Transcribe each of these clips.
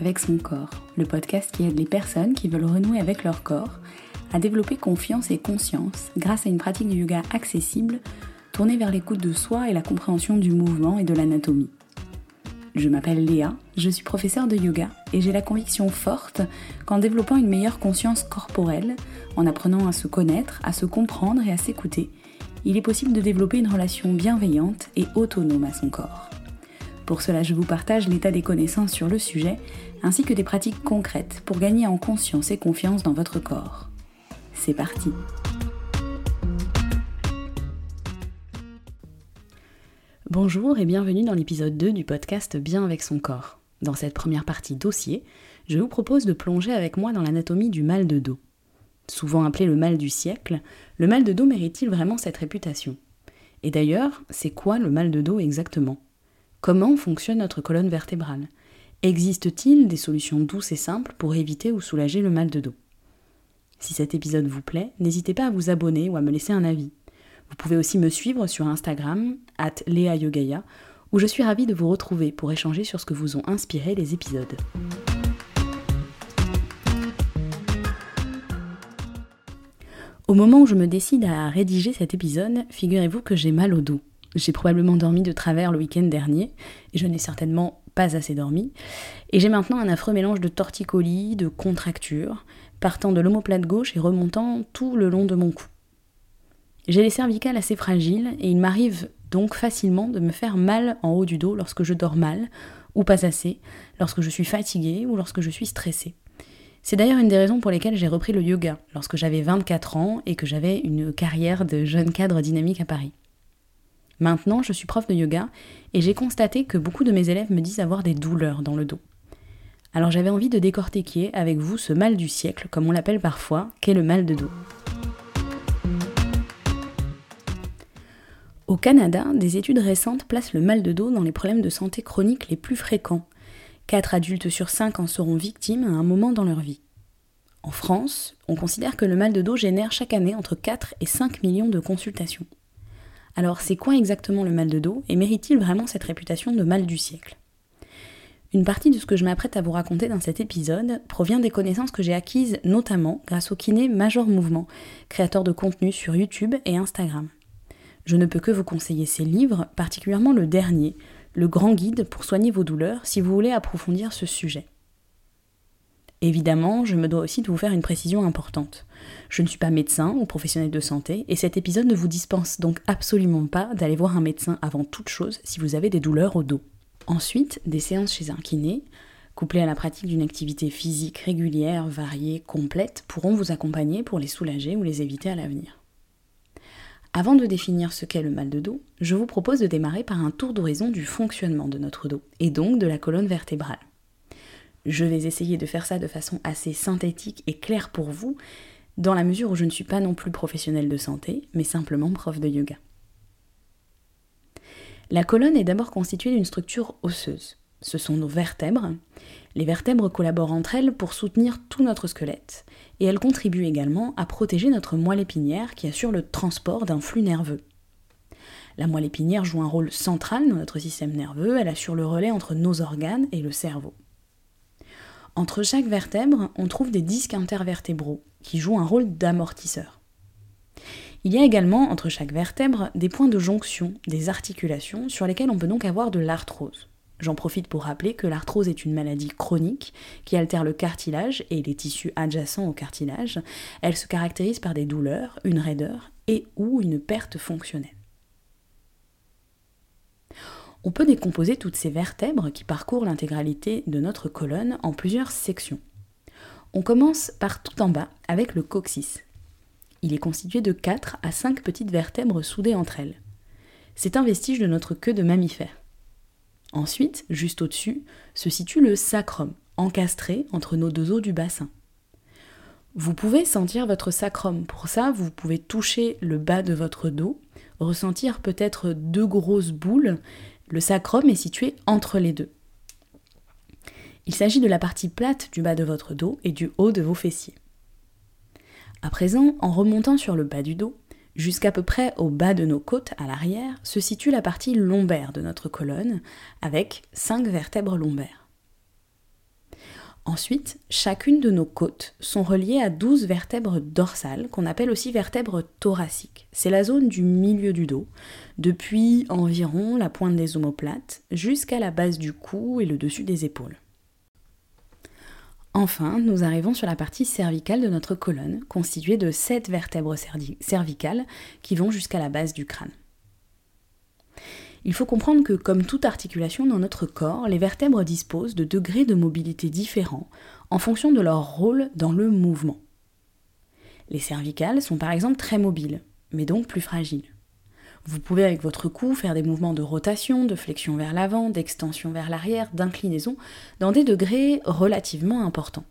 avec son corps, le podcast qui aide les personnes qui veulent renouer avec leur corps à développer confiance et conscience grâce à une pratique de yoga accessible tournée vers l'écoute de soi et la compréhension du mouvement et de l'anatomie. Je m'appelle Léa, je suis professeure de yoga et j'ai la conviction forte qu'en développant une meilleure conscience corporelle, en apprenant à se connaître, à se comprendre et à s'écouter, il est possible de développer une relation bienveillante et autonome à son corps. Pour cela, je vous partage l'état des connaissances sur le sujet, ainsi que des pratiques concrètes pour gagner en conscience et confiance dans votre corps. C'est parti Bonjour et bienvenue dans l'épisode 2 du podcast Bien avec son corps. Dans cette première partie dossier, je vous propose de plonger avec moi dans l'anatomie du mal de dos. Souvent appelé le mal du siècle, le mal de dos mérite-t-il vraiment cette réputation? Et d'ailleurs, c'est quoi le mal de dos exactement? Comment fonctionne notre colonne vertébrale? Existe-t-il des solutions douces et simples pour éviter ou soulager le mal de dos? Si cet épisode vous plaît, n'hésitez pas à vous abonner ou à me laisser un avis. Vous pouvez aussi me suivre sur Instagram, at Yogaya, où je suis ravie de vous retrouver pour échanger sur ce que vous ont inspiré les épisodes. Au moment où je me décide à rédiger cet épisode, figurez-vous que j'ai mal au dos. J'ai probablement dormi de travers le week-end dernier, et je n'ai certainement pas assez dormi. Et j'ai maintenant un affreux mélange de torticolis, de contractures, partant de l'omoplate gauche et remontant tout le long de mon cou. J'ai les cervicales assez fragiles, et il m'arrive donc facilement de me faire mal en haut du dos lorsque je dors mal, ou pas assez, lorsque je suis fatiguée ou lorsque je suis stressée. C'est d'ailleurs une des raisons pour lesquelles j'ai repris le yoga lorsque j'avais 24 ans et que j'avais une carrière de jeune cadre dynamique à Paris. Maintenant, je suis prof de yoga et j'ai constaté que beaucoup de mes élèves me disent avoir des douleurs dans le dos. Alors j'avais envie de décortiquer avec vous ce mal du siècle, comme on l'appelle parfois, qu'est le mal de dos. Au Canada, des études récentes placent le mal de dos dans les problèmes de santé chroniques les plus fréquents. 4 adultes sur 5 en seront victimes à un moment dans leur vie. En France, on considère que le mal de dos génère chaque année entre 4 et 5 millions de consultations. Alors c'est quoi exactement le mal de dos et mérite-t-il vraiment cette réputation de mal du siècle? Une partie de ce que je m'apprête à vous raconter dans cet épisode provient des connaissances que j'ai acquises notamment grâce au kiné Major Mouvement, créateur de contenu sur YouTube et Instagram. Je ne peux que vous conseiller ses livres, particulièrement le dernier, Le grand guide pour soigner vos douleurs, si vous voulez approfondir ce sujet. Évidemment, je me dois aussi de vous faire une précision importante. Je ne suis pas médecin ou professionnel de santé, et cet épisode ne vous dispense donc absolument pas d'aller voir un médecin avant toute chose si vous avez des douleurs au dos. Ensuite, des séances chez un kiné, couplées à la pratique d'une activité physique régulière, variée, complète, pourront vous accompagner pour les soulager ou les éviter à l'avenir. Avant de définir ce qu'est le mal de dos, je vous propose de démarrer par un tour d'horizon du fonctionnement de notre dos, et donc de la colonne vertébrale. Je vais essayer de faire ça de façon assez synthétique et claire pour vous, dans la mesure où je ne suis pas non plus professionnelle de santé, mais simplement prof de yoga. La colonne est d'abord constituée d'une structure osseuse. Ce sont nos vertèbres. Les vertèbres collaborent entre elles pour soutenir tout notre squelette, et elles contribuent également à protéger notre moelle épinière qui assure le transport d'un flux nerveux. La moelle épinière joue un rôle central dans notre système nerveux, elle assure le relais entre nos organes et le cerveau. Entre chaque vertèbre, on trouve des disques intervertébraux qui jouent un rôle d'amortisseur. Il y a également entre chaque vertèbre des points de jonction, des articulations, sur lesquelles on peut donc avoir de l'arthrose. J'en profite pour rappeler que l'arthrose est une maladie chronique qui altère le cartilage et les tissus adjacents au cartilage. Elle se caractérise par des douleurs, une raideur et ou une perte fonctionnelle. On peut décomposer toutes ces vertèbres qui parcourent l'intégralité de notre colonne en plusieurs sections. On commence par tout en bas avec le coccyx. Il est constitué de 4 à 5 petites vertèbres soudées entre elles. C'est un vestige de notre queue de mammifère. Ensuite, juste au-dessus, se situe le sacrum, encastré entre nos deux os du bassin. Vous pouvez sentir votre sacrum. Pour ça, vous pouvez toucher le bas de votre dos, ressentir peut-être deux grosses boules le sacrum est situé entre les deux. Il s'agit de la partie plate du bas de votre dos et du haut de vos fessiers. À présent, en remontant sur le bas du dos, jusqu'à peu près au bas de nos côtes à l'arrière, se situe la partie lombaire de notre colonne, avec cinq vertèbres lombaires. Ensuite, chacune de nos côtes sont reliées à 12 vertèbres dorsales qu'on appelle aussi vertèbres thoraciques. C'est la zone du milieu du dos, depuis environ la pointe des omoplates jusqu'à la base du cou et le dessus des épaules. Enfin, nous arrivons sur la partie cervicale de notre colonne, constituée de 7 vertèbres cervicales qui vont jusqu'à la base du crâne. Il faut comprendre que, comme toute articulation dans notre corps, les vertèbres disposent de degrés de mobilité différents en fonction de leur rôle dans le mouvement. Les cervicales sont par exemple très mobiles, mais donc plus fragiles. Vous pouvez avec votre cou faire des mouvements de rotation, de flexion vers l'avant, d'extension vers l'arrière, d'inclinaison, dans des degrés relativement importants.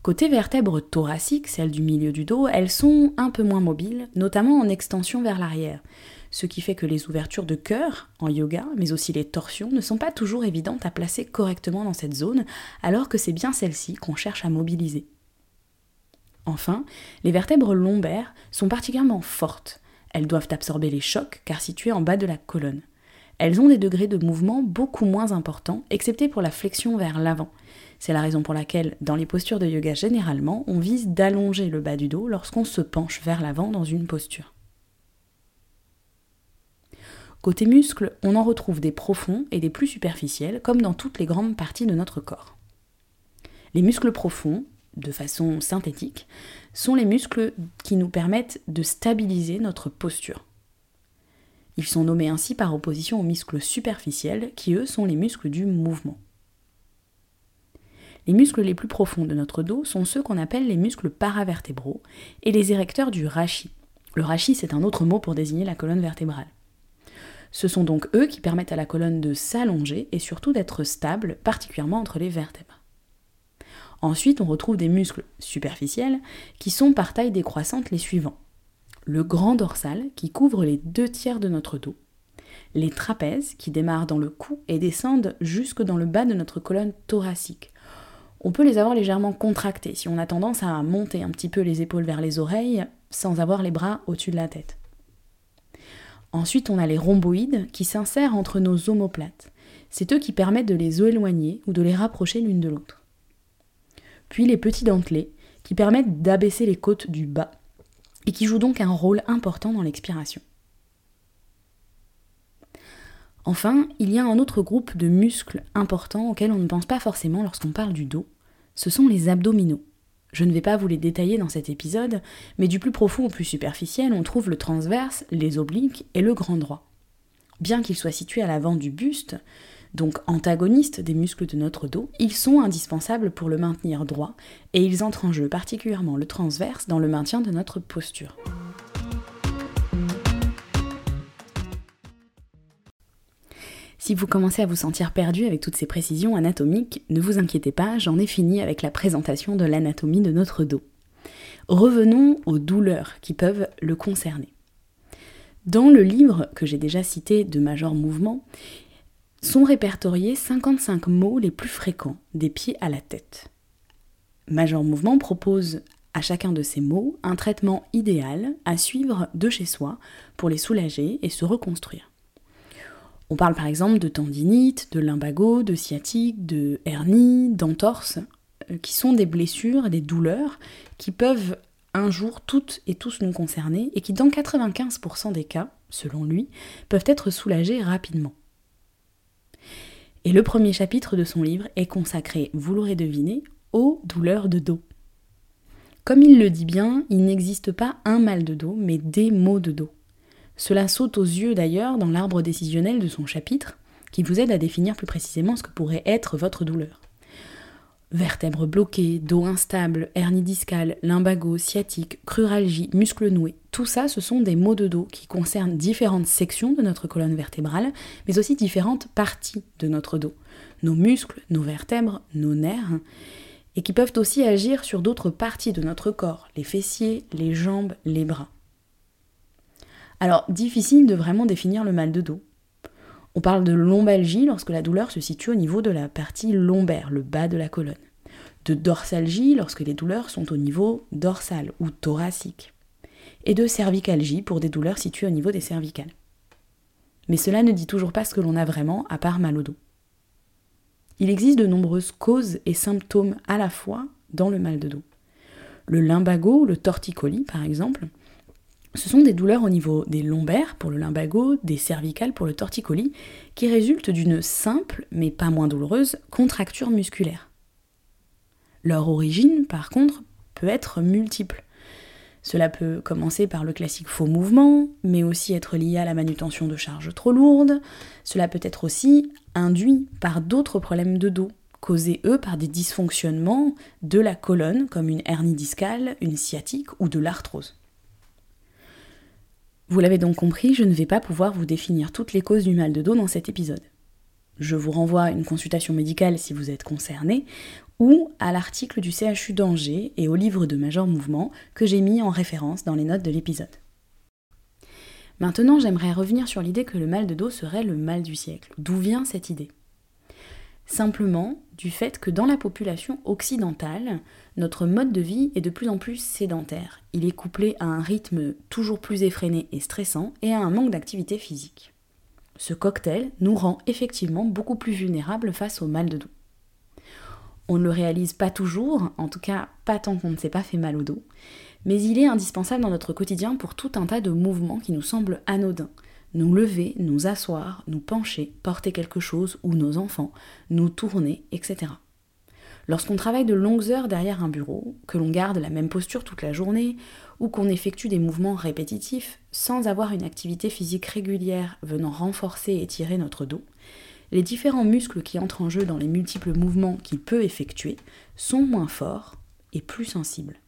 Côté vertèbres thoraciques, celles du milieu du dos, elles sont un peu moins mobiles, notamment en extension vers l'arrière, ce qui fait que les ouvertures de cœur en yoga, mais aussi les torsions, ne sont pas toujours évidentes à placer correctement dans cette zone, alors que c'est bien celle-ci qu'on cherche à mobiliser. Enfin, les vertèbres lombaires sont particulièrement fortes. Elles doivent absorber les chocs car situées en bas de la colonne. Elles ont des degrés de mouvement beaucoup moins importants, excepté pour la flexion vers l'avant. C'est la raison pour laquelle, dans les postures de yoga généralement, on vise d'allonger le bas du dos lorsqu'on se penche vers l'avant dans une posture. Côté muscles, on en retrouve des profonds et des plus superficiels, comme dans toutes les grandes parties de notre corps. Les muscles profonds, de façon synthétique, sont les muscles qui nous permettent de stabiliser notre posture. Ils sont nommés ainsi par opposition aux muscles superficiels, qui eux sont les muscles du mouvement. Les muscles les plus profonds de notre dos sont ceux qu'on appelle les muscles paravertébraux et les érecteurs du rachis. Le rachis, c'est un autre mot pour désigner la colonne vertébrale. Ce sont donc eux qui permettent à la colonne de s'allonger et surtout d'être stable, particulièrement entre les vertèbres. Ensuite, on retrouve des muscles superficiels qui sont par taille décroissante les suivants. Le grand dorsal qui couvre les deux tiers de notre dos. Les trapèzes qui démarrent dans le cou et descendent jusque dans le bas de notre colonne thoracique. On peut les avoir légèrement contractés si on a tendance à monter un petit peu les épaules vers les oreilles sans avoir les bras au-dessus de la tête. Ensuite, on a les rhomboïdes qui s'insèrent entre nos omoplates. C'est eux qui permettent de les éloigner ou de les rapprocher l'une de l'autre. Puis les petits dentelés qui permettent d'abaisser les côtes du bas et qui jouent donc un rôle important dans l'expiration. Enfin, il y a un autre groupe de muscles importants auxquels on ne pense pas forcément lorsqu'on parle du dos, ce sont les abdominaux. Je ne vais pas vous les détailler dans cet épisode, mais du plus profond au plus superficiel, on trouve le transverse, les obliques et le grand droit. Bien qu'ils soient situés à l'avant du buste, donc antagonistes des muscles de notre dos, ils sont indispensables pour le maintenir droit et ils entrent en jeu particulièrement le transverse dans le maintien de notre posture. Si vous commencez à vous sentir perdu avec toutes ces précisions anatomiques, ne vous inquiétez pas, j'en ai fini avec la présentation de l'anatomie de notre dos. Revenons aux douleurs qui peuvent le concerner. Dans le livre que j'ai déjà cité de Major Mouvement, sont répertoriés 55 mots les plus fréquents des pieds à la tête. Major Mouvement propose à chacun de ces mots un traitement idéal à suivre de chez soi pour les soulager et se reconstruire. On parle par exemple de tendinite, de lumbago, de sciatique, de hernie, d'entorse, euh, qui sont des blessures, des douleurs qui peuvent un jour toutes et tous nous concerner et qui dans 95% des cas, selon lui, peuvent être soulagées rapidement. Et le premier chapitre de son livre est consacré, vous l'aurez deviné, aux douleurs de dos. Comme il le dit bien, il n'existe pas un mal de dos, mais des maux de dos. Cela saute aux yeux d'ailleurs dans l'arbre décisionnel de son chapitre, qui vous aide à définir plus précisément ce que pourrait être votre douleur. Vertèbres bloquées, dos instable, hernie discale, lumbago, sciatique, cruralgie, muscles noués, tout ça ce sont des maux de dos qui concernent différentes sections de notre colonne vertébrale, mais aussi différentes parties de notre dos, nos muscles, nos vertèbres, nos nerfs, et qui peuvent aussi agir sur d'autres parties de notre corps, les fessiers, les jambes, les bras. Alors, difficile de vraiment définir le mal de dos. On parle de lombalgie lorsque la douleur se situe au niveau de la partie lombaire, le bas de la colonne. De dorsalgie lorsque les douleurs sont au niveau dorsal ou thoracique. Et de cervicalgie pour des douleurs situées au niveau des cervicales. Mais cela ne dit toujours pas ce que l'on a vraiment, à part mal au dos. Il existe de nombreuses causes et symptômes à la fois dans le mal de dos. Le lumbago, le torticolis par exemple, ce sont des douleurs au niveau des lombaires pour le lumbago, des cervicales pour le torticolis, qui résultent d'une simple, mais pas moins douloureuse, contracture musculaire. Leur origine, par contre, peut être multiple. Cela peut commencer par le classique faux mouvement, mais aussi être lié à la manutention de charges trop lourdes. Cela peut être aussi induit par d'autres problèmes de dos, causés eux par des dysfonctionnements de la colonne, comme une hernie discale, une sciatique ou de l'arthrose. Vous l'avez donc compris, je ne vais pas pouvoir vous définir toutes les causes du mal de dos dans cet épisode. Je vous renvoie à une consultation médicale si vous êtes concerné, ou à l'article du CHU d'Angers et au livre de Major Mouvement que j'ai mis en référence dans les notes de l'épisode. Maintenant, j'aimerais revenir sur l'idée que le mal de dos serait le mal du siècle. D'où vient cette idée? Simplement du fait que dans la population occidentale, notre mode de vie est de plus en plus sédentaire. Il est couplé à un rythme toujours plus effréné et stressant et à un manque d'activité physique. Ce cocktail nous rend effectivement beaucoup plus vulnérables face au mal de dos. On ne le réalise pas toujours, en tout cas pas tant qu'on ne s'est pas fait mal au dos, mais il est indispensable dans notre quotidien pour tout un tas de mouvements qui nous semblent anodins. Nous lever, nous asseoir, nous pencher, porter quelque chose ou nos enfants, nous tourner, etc. Lorsqu'on travaille de longues heures derrière un bureau, que l'on garde la même posture toute la journée, ou qu'on effectue des mouvements répétitifs sans avoir une activité physique régulière venant renforcer et étirer notre dos, les différents muscles qui entrent en jeu dans les multiples mouvements qu'il peut effectuer sont moins forts et plus sensibles.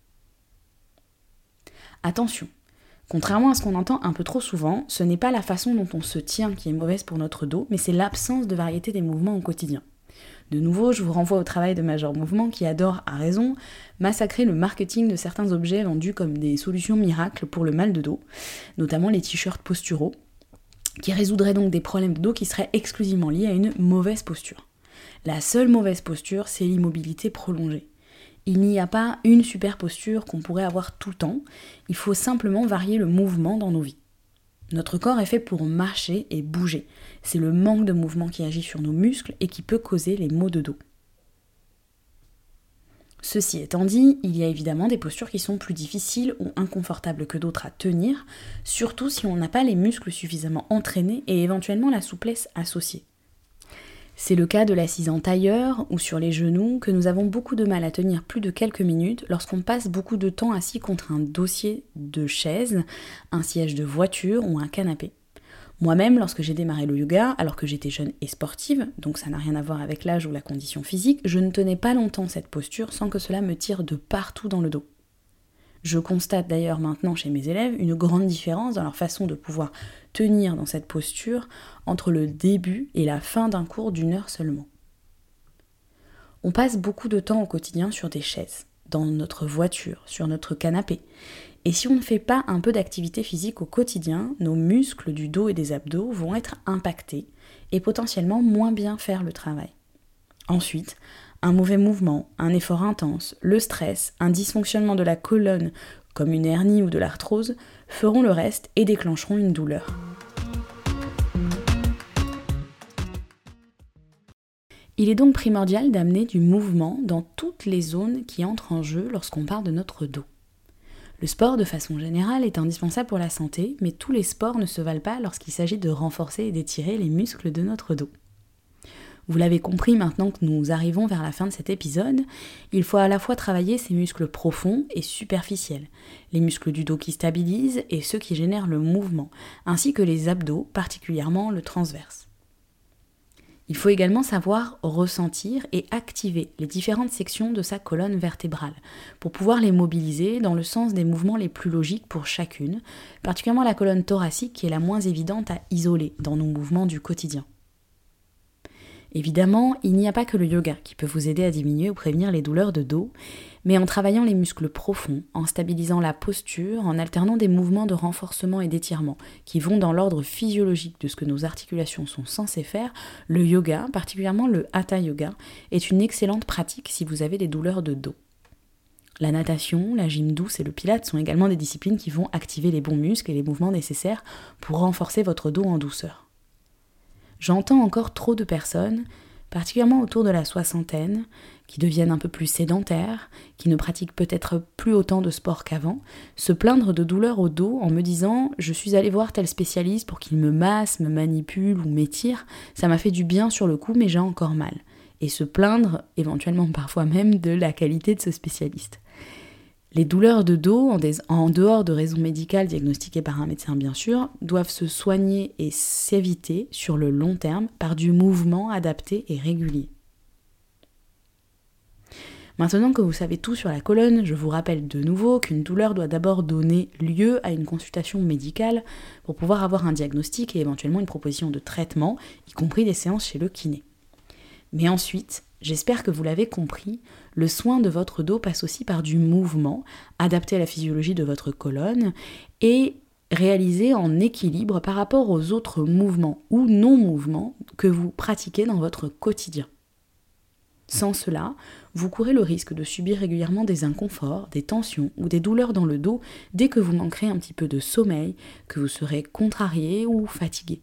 Attention, contrairement à ce qu'on entend un peu trop souvent, ce n'est pas la façon dont on se tient qui est mauvaise pour notre dos, mais c'est l'absence de variété des mouvements au quotidien. De nouveau, je vous renvoie au travail de Major Mouvement qui adore, à raison, massacrer le marketing de certains objets vendus comme des solutions miracles pour le mal de dos, notamment les t-shirts posturaux, qui résoudrait donc des problèmes de dos qui seraient exclusivement liés à une mauvaise posture. La seule mauvaise posture, c'est l'immobilité prolongée. Il n'y a pas une super posture qu'on pourrait avoir tout le temps, il faut simplement varier le mouvement dans nos vies. Notre corps est fait pour marcher et bouger. C'est le manque de mouvement qui agit sur nos muscles et qui peut causer les maux de dos. Ceci étant dit, il y a évidemment des postures qui sont plus difficiles ou inconfortables que d'autres à tenir, surtout si on n'a pas les muscles suffisamment entraînés et éventuellement la souplesse associée. C'est le cas de l'assise en tailleur ou sur les genoux que nous avons beaucoup de mal à tenir plus de quelques minutes lorsqu'on passe beaucoup de temps assis contre un dossier de chaise, un siège de voiture ou un canapé. Moi-même, lorsque j'ai démarré le yoga, alors que j'étais jeune et sportive, donc ça n'a rien à voir avec l'âge ou la condition physique, je ne tenais pas longtemps cette posture sans que cela me tire de partout dans le dos. Je constate d'ailleurs maintenant chez mes élèves une grande différence dans leur façon de pouvoir tenir dans cette posture entre le début et la fin d'un cours d'une heure seulement. On passe beaucoup de temps au quotidien sur des chaises, dans notre voiture, sur notre canapé, et si on ne fait pas un peu d'activité physique au quotidien, nos muscles du dos et des abdos vont être impactés et potentiellement moins bien faire le travail. Ensuite, un mauvais mouvement, un effort intense, le stress, un dysfonctionnement de la colonne comme une hernie ou de l'arthrose feront le reste et déclencheront une douleur. Il est donc primordial d'amener du mouvement dans toutes les zones qui entrent en jeu lorsqu'on parle de notre dos. Le sport, de façon générale, est indispensable pour la santé, mais tous les sports ne se valent pas lorsqu'il s'agit de renforcer et d'étirer les muscles de notre dos. Vous l'avez compris maintenant que nous arrivons vers la fin de cet épisode, il faut à la fois travailler ces muscles profonds et superficiels, les muscles du dos qui stabilisent et ceux qui génèrent le mouvement, ainsi que les abdos, particulièrement le transverse. Il faut également savoir ressentir et activer les différentes sections de sa colonne vertébrale pour pouvoir les mobiliser dans le sens des mouvements les plus logiques pour chacune, particulièrement la colonne thoracique qui est la moins évidente à isoler dans nos mouvements du quotidien. Évidemment, il n'y a pas que le yoga qui peut vous aider à diminuer ou prévenir les douleurs de dos, mais en travaillant les muscles profonds, en stabilisant la posture, en alternant des mouvements de renforcement et d'étirement qui vont dans l'ordre physiologique de ce que nos articulations sont censées faire, le yoga, particulièrement le hatha yoga, est une excellente pratique si vous avez des douleurs de dos. La natation, la gym douce et le pilate sont également des disciplines qui vont activer les bons muscles et les mouvements nécessaires pour renforcer votre dos en douceur. J'entends encore trop de personnes particulièrement autour de la soixantaine, qui deviennent un peu plus sédentaires, qui ne pratiquent peut-être plus autant de sport qu'avant, se plaindre de douleurs au dos en me disant je suis allé voir tel spécialiste pour qu'il me masse, me manipule ou m'étire, ça m'a fait du bien sur le coup mais j'ai encore mal. Et se plaindre éventuellement parfois même de la qualité de ce spécialiste. Les douleurs de dos, en, dehors de raisons médicales diagnostiquées par un médecin bien sûr, doivent se soigner et s'éviter sur le long terme par du mouvement adapté et régulier. Maintenant que vous savez tout sur la colonne, je vous rappelle de nouveau qu'une douleur doit d'abord donner lieu à une consultation médicale pour pouvoir avoir un diagnostic et éventuellement une proposition de traitement, y compris des séances chez le kiné. Mais ensuite, j'espère que vous l'avez compris, le soin de votre dos passe aussi par du mouvement, adapté à la physiologie de votre colonne et réalisé en équilibre par rapport aux autres mouvements ou non-mouvements que vous pratiquez dans votre quotidien. Sans cela, vous courez le risque de subir régulièrement des inconforts, des tensions ou des douleurs dans le dos dès que vous manquerez un petit peu de sommeil, que vous serez contrarié ou fatigué.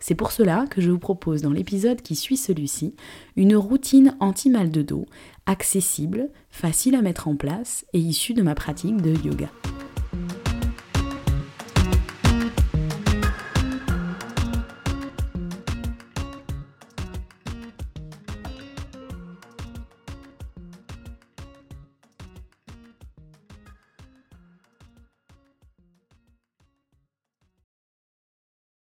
C'est pour cela que je vous propose dans l'épisode qui suit celui-ci une routine anti-mal de dos, accessible, facile à mettre en place et issue de ma pratique de yoga.